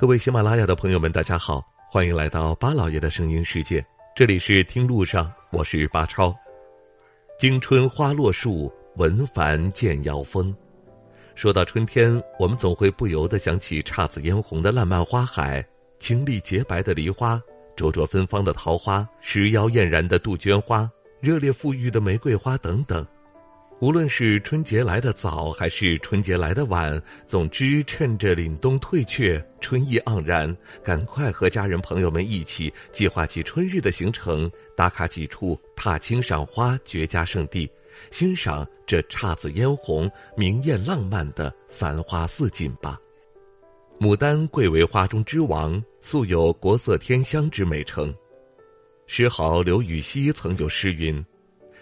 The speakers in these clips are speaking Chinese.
各位喜马拉雅的朋友们，大家好，欢迎来到巴老爷的声音世界。这里是听路上，我是巴超。惊春花落树，闻繁见妖风。说到春天，我们总会不由得想起姹紫嫣红的烂漫花海，清丽洁白的梨花，灼灼芬芳的桃花，时妖艳然的杜鹃花，热烈馥郁的玫瑰花等等。无论是春节来的早，还是春节来的晚，总之趁着凛冬退却，春意盎然，赶快和家人朋友们一起计划起春日的行程，打卡几处踏青赏花绝佳胜地，欣赏这姹紫嫣红、明艳浪漫的繁花似锦吧。牡丹贵为花中之王，素有“国色天香”之美称。诗豪刘禹锡曾有诗云。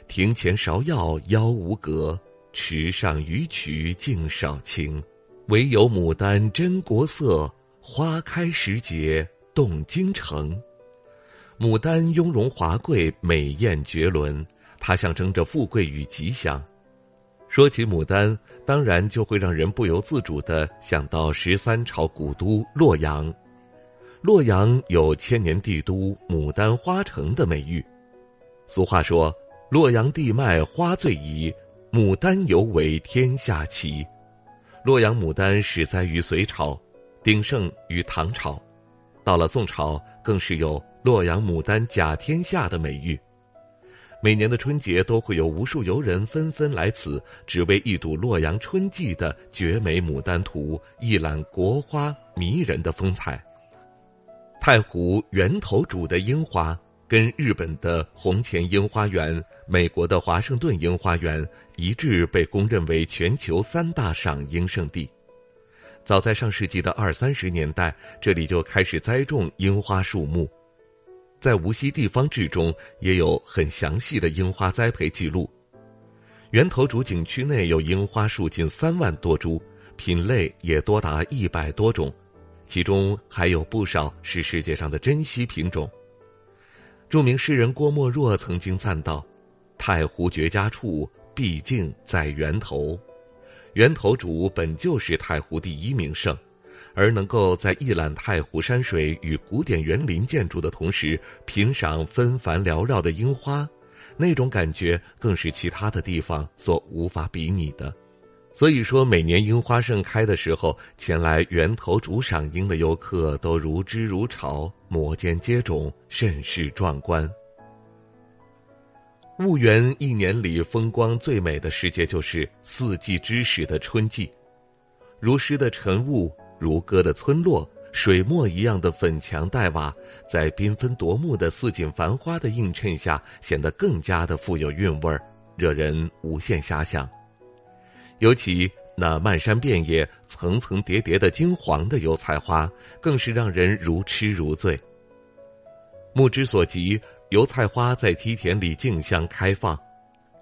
庭前芍药妖无格，池上鱼曲净少情。唯有牡丹真国色，花开时节动京城。牡丹雍容华贵，美艳绝伦，它象征着富贵与吉祥。说起牡丹，当然就会让人不由自主的想到十三朝古都洛阳。洛阳有“千年帝都，牡丹花城”的美誉。俗话说。洛阳地脉花最宜，牡丹尤为天下奇。洛阳牡丹始栽于隋朝，鼎盛于唐朝，到了宋朝更是有“洛阳牡丹甲天下”的美誉。每年的春节都会有无数游人纷纷来此，只为一睹洛阳春季的绝美牡丹图，一览国花迷人的风采。太湖源头主的樱花。跟日本的红前樱花园、美国的华盛顿樱花园一致被公认为全球三大赏樱圣地。早在上世纪的二三十年代，这里就开始栽种樱花树木。在无锡地方志中也有很详细的樱花栽培记录。源头渚景区内有樱花树近三万多株，品类也多达一百多种，其中还有不少是世界上的珍稀品种。著名诗人郭沫若曾经赞道：“太湖绝佳处，毕竟在源头。源头主本就是太湖第一名胜，而能够在一览太湖山水与古典园林建筑的同时，品赏纷繁缭绕的樱花，那种感觉更是其他的地方所无法比拟的。”所以说，每年樱花盛开的时候，前来源头渚赏樱的游客都如织如潮，摩肩接踵，甚是壮观。婺源一年里风光最美的时节就是四季之始的春季，如诗的晨雾，如歌的村落，水墨一样的粉墙黛瓦，在缤纷夺目的四锦繁花的映衬下，显得更加的富有韵味儿，惹人无限遐想。尤其那漫山遍野、层层叠叠的金黄的油菜花，更是让人如痴如醉。目之所及，油菜花在梯田里竞相开放，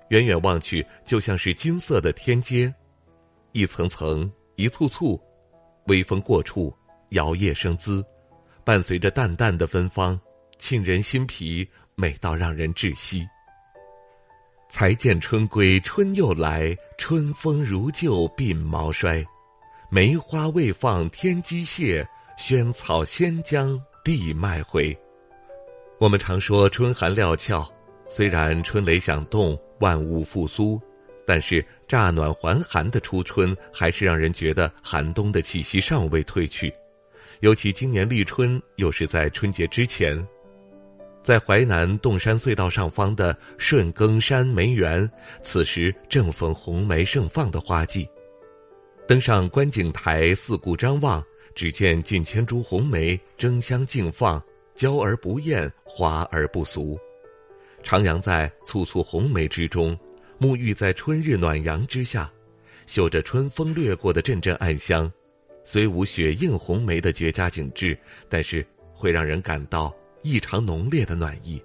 远远望去就像是金色的天阶，一层层、一簇簇，微风过处，摇曳生姿，伴随着淡淡的芬芳，沁人心脾，美到让人窒息。才见春归春又来，春风如旧鬓毛衰。梅花未放天机谢，萱草先将地脉回。我们常说春寒料峭，虽然春雷响动，万物复苏，但是乍暖还寒的初春，还是让人觉得寒冬的气息尚未褪去。尤其今年立春，又是在春节之前。在淮南洞山隧道上方的顺耕山梅园，此时正逢红梅盛放的花季。登上观景台，四顾张望，只见近千株红梅争相竞放，娇而不艳，华而不俗。徜徉在簇簇红梅之中，沐浴在春日暖阳之下，嗅着春风掠过的阵阵暗香，虽无雪映红梅的绝佳景致，但是会让人感到。异常浓烈的暖意。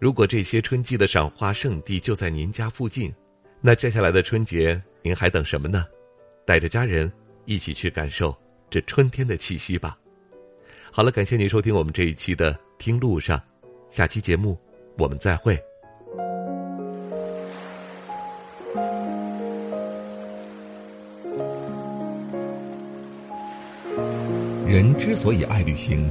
如果这些春季的赏花圣地就在您家附近，那接下来的春节您还等什么呢？带着家人一起去感受这春天的气息吧。好了，感谢您收听我们这一期的《听路上》，下期节目我们再会。人之所以爱旅行，